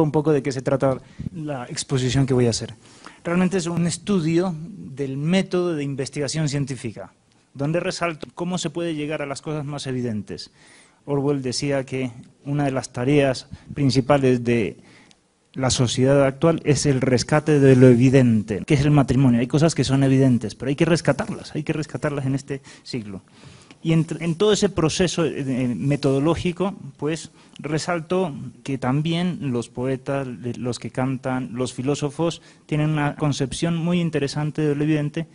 un poco de qué se trata la exposición que voy a hacer. Realmente es un estudio del método de investigación científica, donde resalto cómo se puede llegar a las cosas más evidentes. Orwell decía que una de las tareas principales de la sociedad actual es el rescate de lo evidente, que es el matrimonio. Hay cosas que son evidentes, pero hay que rescatarlas, hay que rescatarlas en este siglo. Y en, todo ese proceso eh, metodológico, pues resalto que también los poetas, los que cantan, los filósofos, tienen una concepción muy interesante de lo evidente.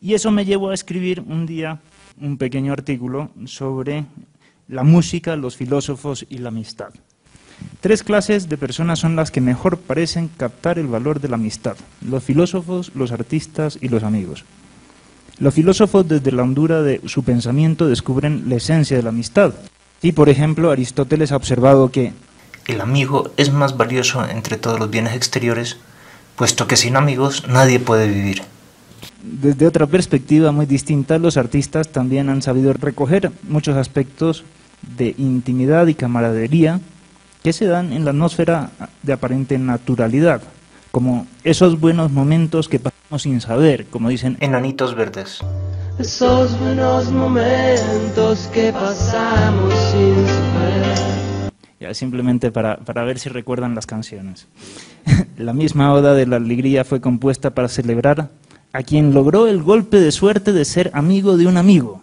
Y eso me llevó a escribir un día un pequeño artículo sobre la música, los filósofos y la amistad. Tres clases de personas son las que mejor parecen captar el valor de la amistad, los filósofos, los artistas y los amigos. Los filósofos desde la hondura de su pensamiento descubren la esencia de la amistad. Y, por ejemplo, Aristóteles ha observado que el amigo es más valioso entre todos los bienes exteriores, puesto que sin amigos nadie puede vivir. Desde otra perspectiva muy distinta, los artistas también han sabido recoger muchos aspectos de intimidad y camaradería que se dan en la atmósfera de aparente naturalidad, como esos buenos momentos que pasamos sin saber, como dicen enanitos verdes. Esos buenos momentos que pasamos sin saber. Ya, simplemente para, para ver si recuerdan las canciones. la misma oda de la alegría fue compuesta para celebrar a quien logró el golpe de suerte de ser amigo de un amigo.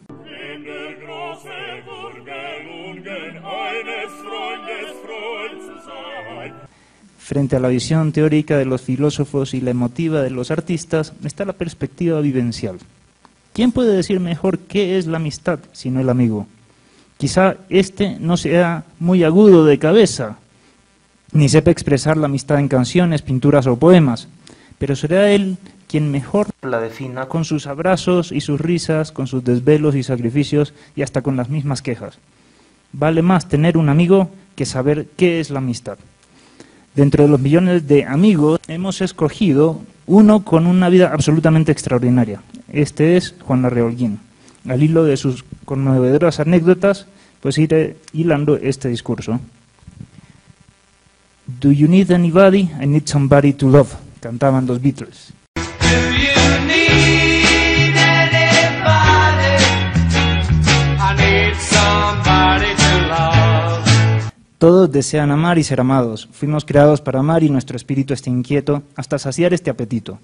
Frente a la visión teórica de los filósofos y la emotiva de los artistas está la perspectiva vivencial. ¿Quién puede decir mejor qué es la amistad sino el amigo? Quizá éste no sea muy agudo de cabeza, ni sepa expresar la amistad en canciones, pinturas o poemas, pero será él quien mejor la defina con sus abrazos y sus risas, con sus desvelos y sacrificios y hasta con las mismas quejas. Vale más tener un amigo que saber qué es la amistad. Dentro de los millones de amigos hemos escogido uno con una vida absolutamente extraordinaria. Este es Juan Larreolguín. Al hilo de sus conmovedoras anécdotas, pues iré hilando este discurso. Do you need anybody? I need somebody to love, cantaban los Beatles. Todos desean amar y ser amados. Fuimos creados para amar y nuestro espíritu está inquieto hasta saciar este apetito.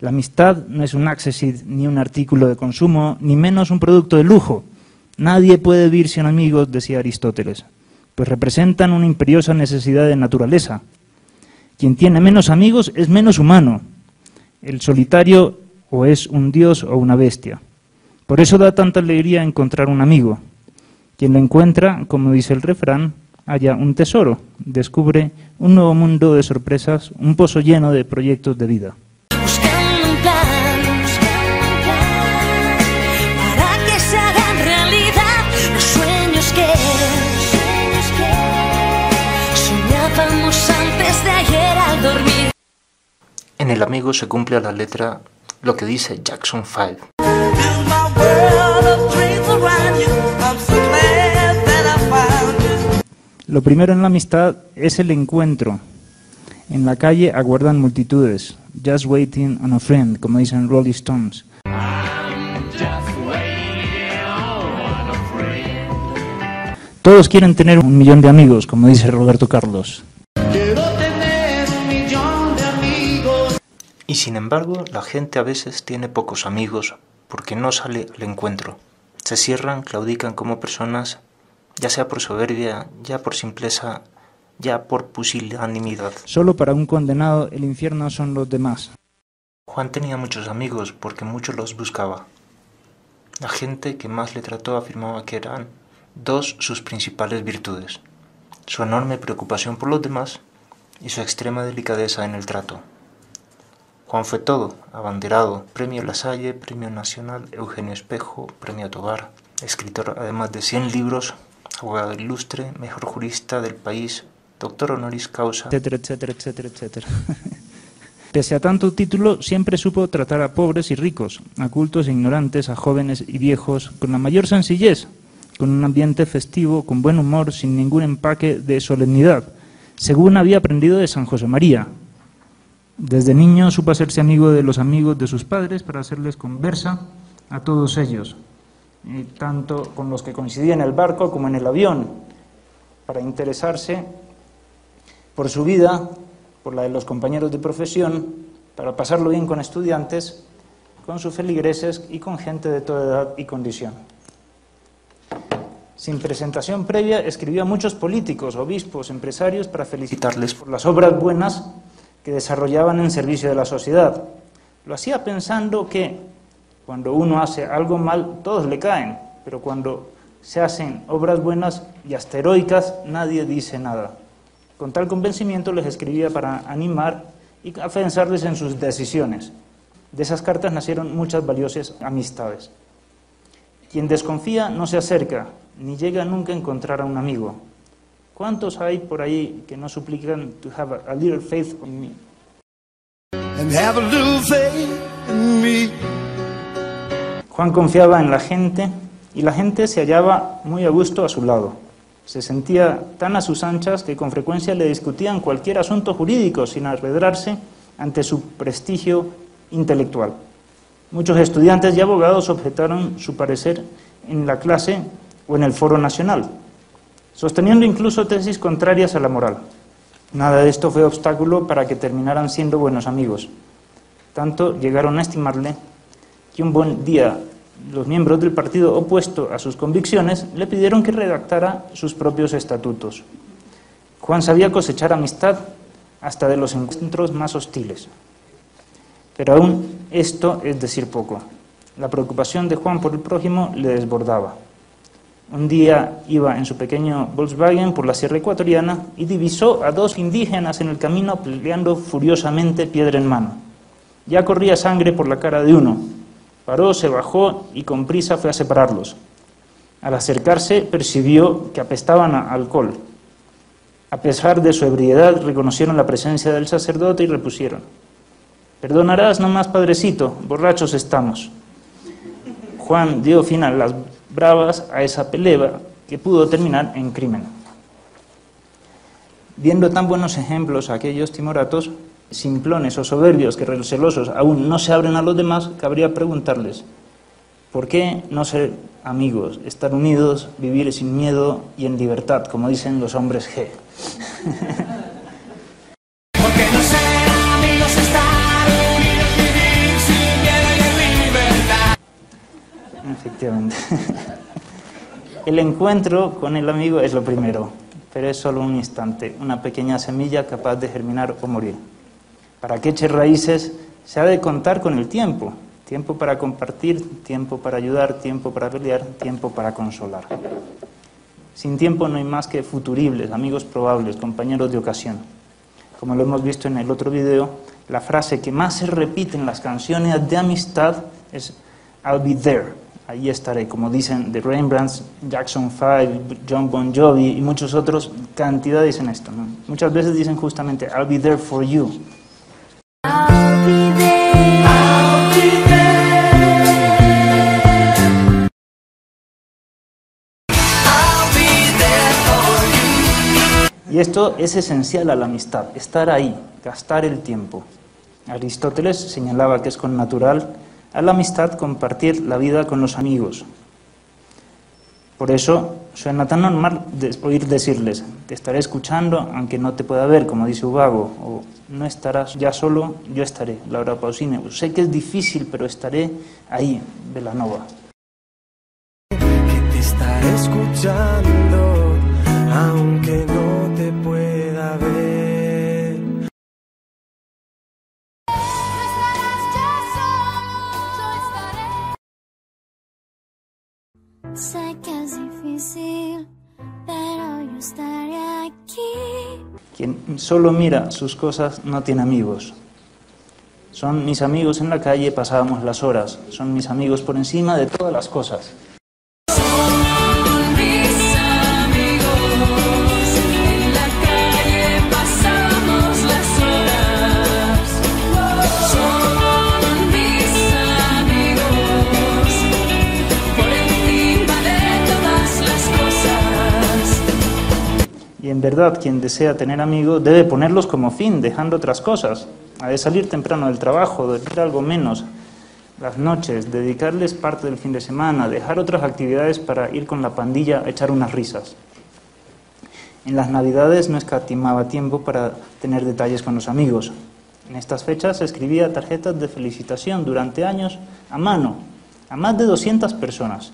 La amistad no es un accessit ni un artículo de consumo, ni menos un producto de lujo. Nadie puede vivir sin amigos, decía Aristóteles, pues representan una imperiosa necesidad de naturaleza. Quien tiene menos amigos es menos humano. El solitario o es un dios o una bestia. Por eso da tanta alegría encontrar un amigo. Quien lo encuentra, como dice el refrán, haya un tesoro, descubre un nuevo mundo de sorpresas, un pozo lleno de proyectos de vida. En el amigo se cumple a la letra lo que dice Jackson 5. Lo primero en la amistad es el encuentro. En la calle aguardan multitudes. Just waiting on a friend, como dicen Rolling Stones. Todos quieren tener un millón de amigos, como dice Roberto Carlos. Y sin embargo, la gente a veces tiene pocos amigos porque no sale al encuentro. Se cierran, claudican como personas ya sea por soberbia, ya por simpleza, ya por pusilanimidad. Solo para un condenado el infierno son los demás. Juan tenía muchos amigos porque muchos los buscaba. La gente que más le trató afirmaba que eran dos sus principales virtudes, su enorme preocupación por los demás y su extrema delicadeza en el trato. Juan fue todo, abanderado, premio La Salle, premio nacional Eugenio Espejo, premio Tobar, escritor además de 100 libros, abogado ilustre, mejor jurista del país, doctor honoris causa, etcétera, etcétera, etcétera, etcétera. Pese a tanto título, siempre supo tratar a pobres y ricos, a cultos e ignorantes, a jóvenes y viejos, con la mayor sencillez, con un ambiente festivo, con buen humor, sin ningún empaque de solemnidad, según había aprendido de San José María. Desde niño supo hacerse amigo de los amigos de sus padres para hacerles conversa a todos ellos, y tanto con los que coincidía en el barco como en el avión, para interesarse por su vida, por la de los compañeros de profesión, para pasarlo bien con estudiantes, con sus feligreses y con gente de toda edad y condición. Sin presentación previa, escribió a muchos políticos, obispos, empresarios para felicitarles por las obras buenas que desarrollaban en servicio de la sociedad. Lo hacía pensando que cuando uno hace algo mal, todos le caen, pero cuando se hacen obras buenas y hasta heroicas, nadie dice nada. Con tal convencimiento les escribía para animar y afianzarles en sus decisiones. De esas cartas nacieron muchas valiosas amistades. Quien desconfía no se acerca, ni llega nunca a encontrar a un amigo. ¿Cuántos hay por ahí que no suplican to have a, little faith in me? and have a little faith in me. Juan confiaba en la gente y la gente se hallaba muy a gusto a su lado. Se sentía tan a sus anchas que con frecuencia le discutían cualquier asunto jurídico sin arredrarse ante su prestigio intelectual. Muchos estudiantes y abogados objetaron su parecer en la clase o en el foro nacional, sosteniendo incluso tesis contrarias a la moral. Nada de esto fue obstáculo para que terminaran siendo buenos amigos. Tanto llegaron a estimarle que un buen día los miembros del partido opuesto a sus convicciones le pidieron que redactara sus propios estatutos. Juan sabía cosechar amistad hasta de los encuentros más hostiles. Pero aún esto es decir poco. La preocupación de Juan por el prójimo le desbordaba. Un día iba en su pequeño Volkswagen por la sierra ecuatoriana y divisó a dos indígenas en el camino peleando furiosamente piedra en mano. Ya corría sangre por la cara de uno. Paró, se bajó y con prisa fue a separarlos. Al acercarse percibió que apestaban a alcohol. A pesar de su ebriedad reconocieron la presencia del sacerdote y repusieron. Perdonarás nomás, padrecito, borrachos estamos. Juan dio fin a las bravas a esa pelea que pudo terminar en crimen. Viendo tan buenos ejemplos aquellos timoratos, simplones o soberbios que recelosos aún no se abren a los demás, cabría preguntarles, ¿por qué no ser amigos, estar unidos, vivir sin miedo y en libertad, como dicen los hombres G? Efectivamente. El encuentro con el amigo es lo primero, pero es solo un instante, una pequeña semilla capaz de germinar o morir. Para que eche raíces se ha de contar con el tiempo, tiempo para compartir, tiempo para ayudar, tiempo para pelear, tiempo para consolar. Sin tiempo no hay más que futuribles, amigos probables, compañeros de ocasión. Como lo hemos visto en el otro video, la frase que más se repite en las canciones de amistad es I'll be there, ahí estaré, como dicen The Rembrandts, Jackson 5, John Bon Jovi y muchos otros, cantidad dicen esto. ¿no? Muchas veces dicen justamente I'll be there for you. Esto es esencial a la amistad, estar ahí, gastar el tiempo. Aristóteles señalaba que es con natural a la amistad compartir la vida con los amigos. Por eso suena tan normal oír decirles, te estaré escuchando aunque no te pueda ver, como dice Ubago, o no estarás ya solo, yo estaré, Laura Pausini. Sé que es difícil, pero estaré ahí, Velanova. que te escuchando, solo mira sus cosas no tiene amigos. Son mis amigos en la calle, pasábamos las horas. Son mis amigos por encima de todas las cosas. En verdad, quien desea tener amigos debe ponerlos como fin, dejando otras cosas. Ha de salir temprano del trabajo, dormir algo menos, las noches, dedicarles parte del fin de semana, dejar otras actividades para ir con la pandilla a echar unas risas. En las navidades no escatimaba tiempo para tener detalles con los amigos. En estas fechas escribía tarjetas de felicitación durante años a mano, a más de 200 personas.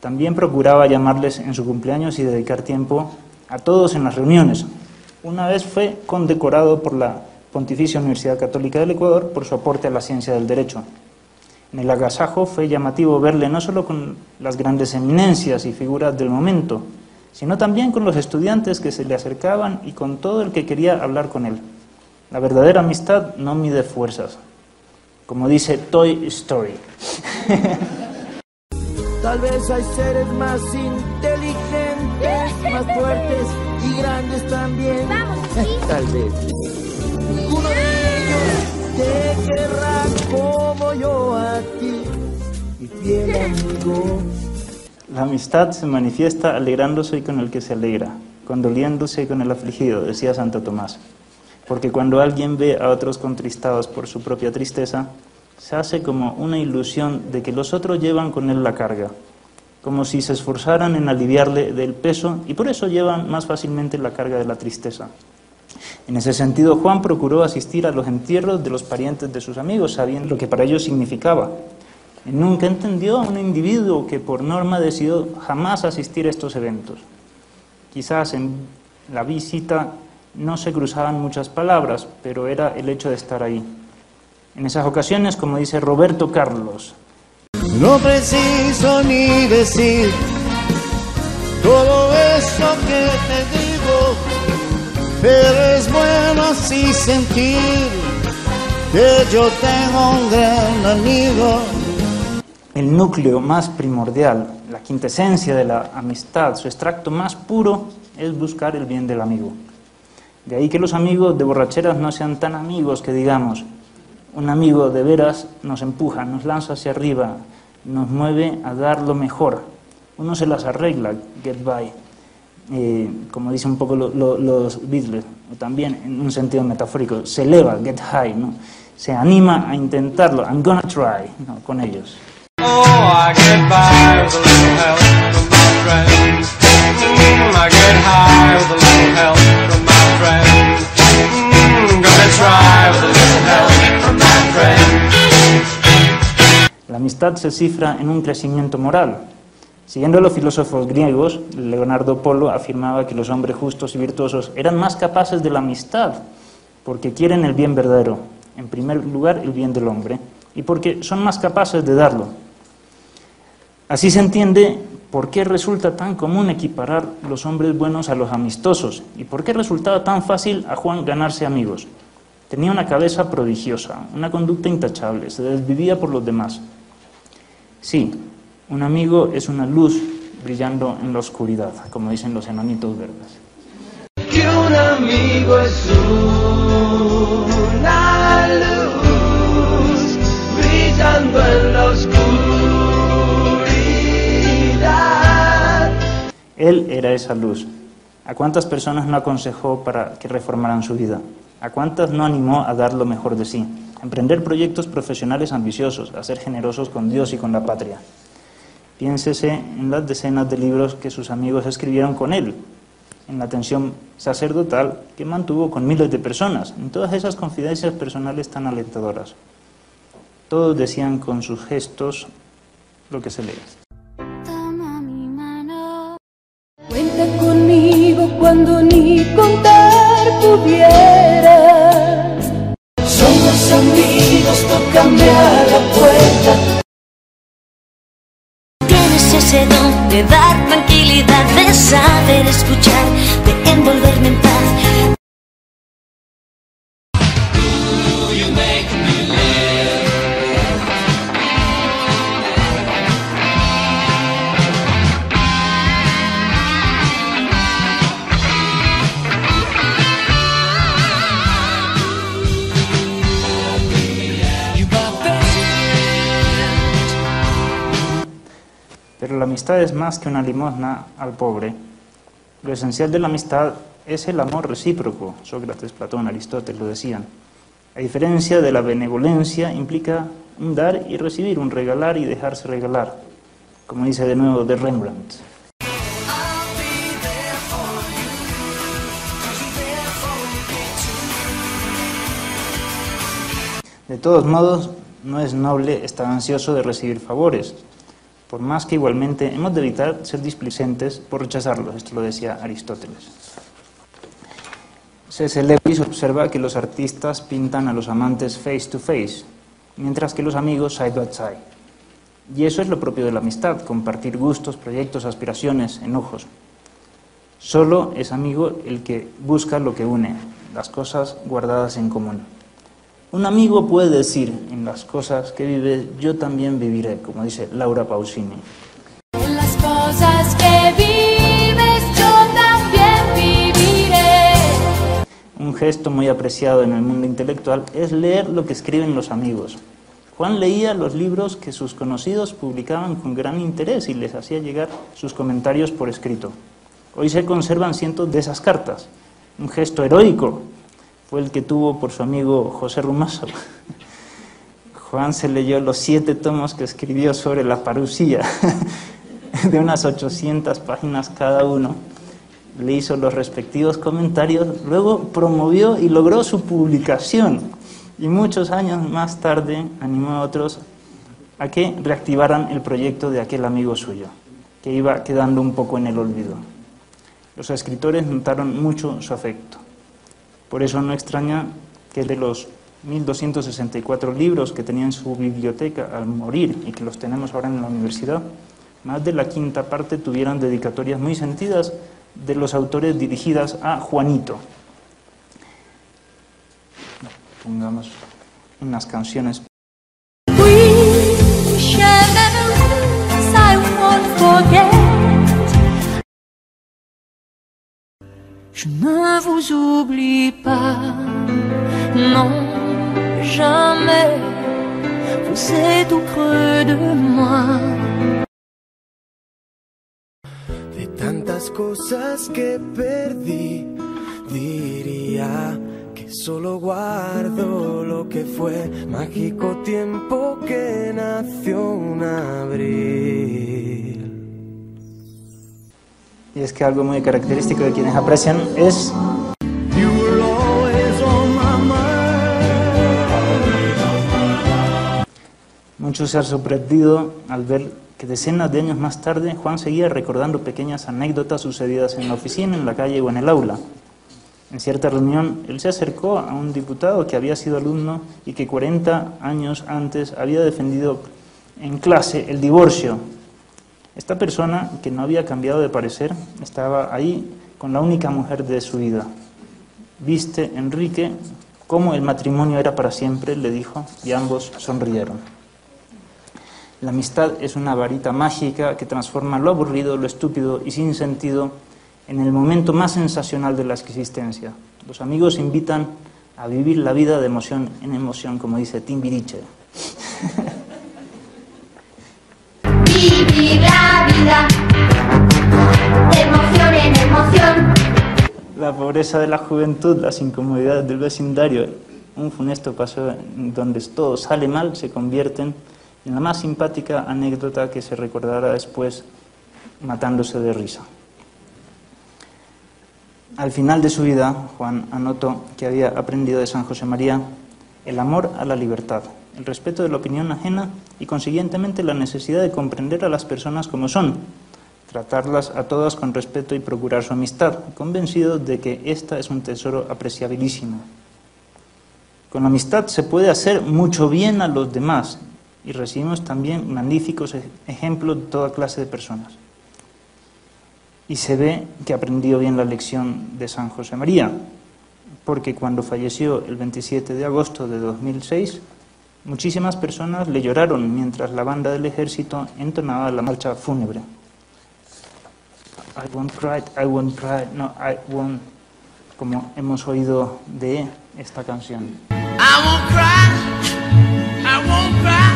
También procuraba llamarles en su cumpleaños y dedicar tiempo a todos en las reuniones. Una vez fue condecorado por la Pontificia Universidad Católica del Ecuador por su aporte a la ciencia del derecho. En el agasajo fue llamativo verle no solo con las grandes eminencias y figuras del momento, sino también con los estudiantes que se le acercaban y con todo el que quería hablar con él. La verdadera amistad no mide fuerzas, como dice Toy Story. Tal vez hay seres más más fuertes y grandes también. Tal vez. Ninguno de ellos te querrá como yo a ti, mi fiel amigo. La amistad se manifiesta alegrándose con el que se alegra, condoliéndose con el afligido, decía Santo Tomás. Porque cuando alguien ve a otros contristados por su propia tristeza, se hace como una ilusión de que los otros llevan con él la carga, como si se esforzaran en aliviarle del peso y por eso llevan más fácilmente la carga de la tristeza. En ese sentido, Juan procuró asistir a los entierros de los parientes de sus amigos, sabiendo lo que para ellos significaba. Nunca entendió a un individuo que por norma decidió jamás asistir a estos eventos. Quizás en la visita no se cruzaban muchas palabras, pero era el hecho de estar ahí. En esas ocasiones, como dice Roberto Carlos, No preciso ni decir todo eso que te digo, pero es bueno así sentir que yo tengo un gran amigo. el núcleo más primordial, la quintesencia de la amistad, su extracto más puro es buscar el bien del amigo. De ahí que los amigos de borracheras no sean tan amigos que digamos, un amigo de veras nos empuja, nos lanza hacia arriba, nos mueve a dar lo mejor. Uno se las arregla, get by, eh, como dicen un poco lo- lo- los Beatles, o también en un sentido metafórico, se eleva, get high, ¿no? se anima a intentarlo, I'm gonna try, ¿no? con ellos. Oh, I get by with a little help from my friends. Mm, I get high with a little help from my friends. Mm, gonna try with a little help La amistad se cifra en un crecimiento moral. Siguiendo a los filósofos griegos, Leonardo Polo afirmaba que los hombres justos y virtuosos eran más capaces de la amistad, porque quieren el bien verdadero, en primer lugar el bien del hombre, y porque son más capaces de darlo. Así se entiende por qué resulta tan común equiparar los hombres buenos a los amistosos, y por qué resultaba tan fácil a Juan ganarse amigos. Tenía una cabeza prodigiosa, una conducta intachable, se desvivía por los demás. Sí, un amigo es una luz brillando en la oscuridad, como dicen los enanitos verdes. Que un amigo es una luz brillando en la oscuridad. Él era esa luz. ¿A cuántas personas no aconsejó para que reformaran su vida? ¿A cuántas no animó a dar lo mejor de sí? Emprender proyectos profesionales ambiciosos, a ser generosos con Dios y con la patria. Piénsese en las decenas de libros que sus amigos escribieron con él, en la atención sacerdotal que mantuvo con miles de personas, en todas esas confidencias personales tan alentadoras. Todos decían con sus gestos lo que se lee. Toma mi mano. Cuenta conmigo cuando ni contar. Somos amigos, tócame a la puerta. Tienes ese don de dar tranquilidad, de saber escuchar, de envolverme en amistad es más que una limosna al pobre. Lo esencial de la amistad es el amor recíproco. Sócrates, Platón, Aristóteles lo decían. A diferencia de la benevolencia, implica un dar y recibir, un regalar y dejarse regalar, como dice de nuevo de Rembrandt. De todos modos, no es noble estar ansioso de recibir favores, por más que igualmente hemos de evitar ser displicentes por rechazarlos, esto lo decía Aristóteles. C.S. Lewis observa que los artistas pintan a los amantes face to face, mientras que los amigos side by side. Y eso es lo propio de la amistad, compartir gustos, proyectos, aspiraciones, enojos. Solo es amigo el que busca lo que une, las cosas guardadas en común. Un amigo puede decir en las cosas que vive, yo también viviré, como dice Laura Pausini. En las cosas que vives yo también viviré. Un gesto muy apreciado en el mundo intelectual es leer lo que escriben los amigos. Juan leía los libros que sus conocidos publicaban con gran interés y les hacía llegar sus comentarios por escrito. Hoy se conservan cientos de esas cartas. Un gesto heroico fue el que tuvo por su amigo José Rumazo. Juan se leyó los siete tomos que escribió sobre la parusía, de unas 800 páginas cada uno. Le hizo los respectivos comentarios, luego promovió y logró su publicación. Y muchos años más tarde animó a otros a que reactivaran el proyecto de aquel amigo suyo, que iba quedando un poco en el olvido. Los escritores notaron mucho su afecto. Por eso no extraña que de los 1.264 libros que tenía en su biblioteca al morir y que los tenemos ahora en la universidad, más de la quinta parte tuvieran dedicatorias muy sentidas de los autores dirigidas a Juanito. Pongamos unas canciones. Je ne vous oublie pas, non, jamais. Vous êtes au creux de moi. De tantas cosas que perdí, diría que solo guardo lo que fue mágico tiempo que nació un abril. Es que algo muy característico de quienes aprecian es. Muchos se han sorprendido al ver que decenas de años más tarde Juan seguía recordando pequeñas anécdotas sucedidas en la oficina, en la calle o en el aula. En cierta reunión, él se acercó a un diputado que había sido alumno y que 40 años antes había defendido en clase el divorcio. Esta persona, que no había cambiado de parecer, estaba ahí con la única mujer de su vida. Viste, Enrique, cómo el matrimonio era para siempre, le dijo, y ambos sonrieron. La amistad es una varita mágica que transforma lo aburrido, lo estúpido y sin sentido en el momento más sensacional de la existencia. Los amigos invitan a vivir la vida de emoción en emoción, como dice Timbiriche. Vida de emoción en emoción. La pobreza de la juventud, las incomodidades del vecindario, un funesto paso donde todo sale mal, se convierten en la más simpática anécdota que se recordará después matándose de risa. Al final de su vida, Juan anotó que había aprendido de San José María el amor a la libertad, el respeto de la opinión ajena y, consiguientemente, la necesidad de comprender a las personas como son, tratarlas a todas con respeto y procurar su amistad, convencido de que esta es un tesoro apreciabilísimo. Con amistad se puede hacer mucho bien a los demás y recibimos también magníficos ej- ejemplos de toda clase de personas. Y se ve que aprendió bien la lección de San José María, porque cuando falleció el 27 de agosto de 2006, muchísimas personas le lloraron mientras la banda del ejército entonaba la marcha fúnebre. I won't cry, I won't cry, no, I won't, como hemos oído de esta canción. I won't cry, I won't cry,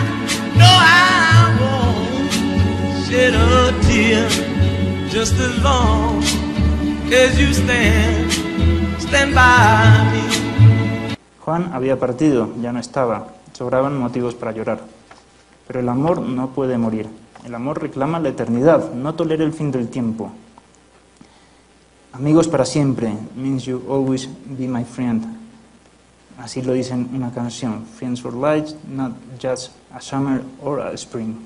no, I won't shed a tear just as long as you stand, stand by me. Juan había partido, ya no estaba, sobraban motivos para llorar. Pero el amor no puede morir. El amor reclama la eternidad, no tolera el fin del tiempo. Amigos para siempre means you always be my friend. Así lo dice en una canción. Friends for life, not just a summer or a spring.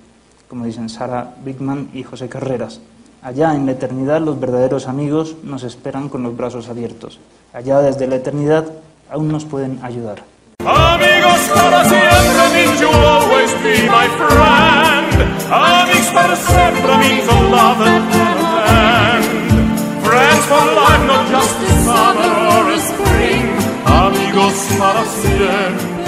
Como dicen Sarah Bigman y José Carreras. Allá en la eternidad los verdaderos amigos nos esperan con los brazos abiertos. Allá desde la eternidad aún nos pueden ayudar. Amigos para siempre means you'll always be my friend. Amigos para siempre means a love and hand. Friends for life, not just a summer or a spring. Amigos para siempre.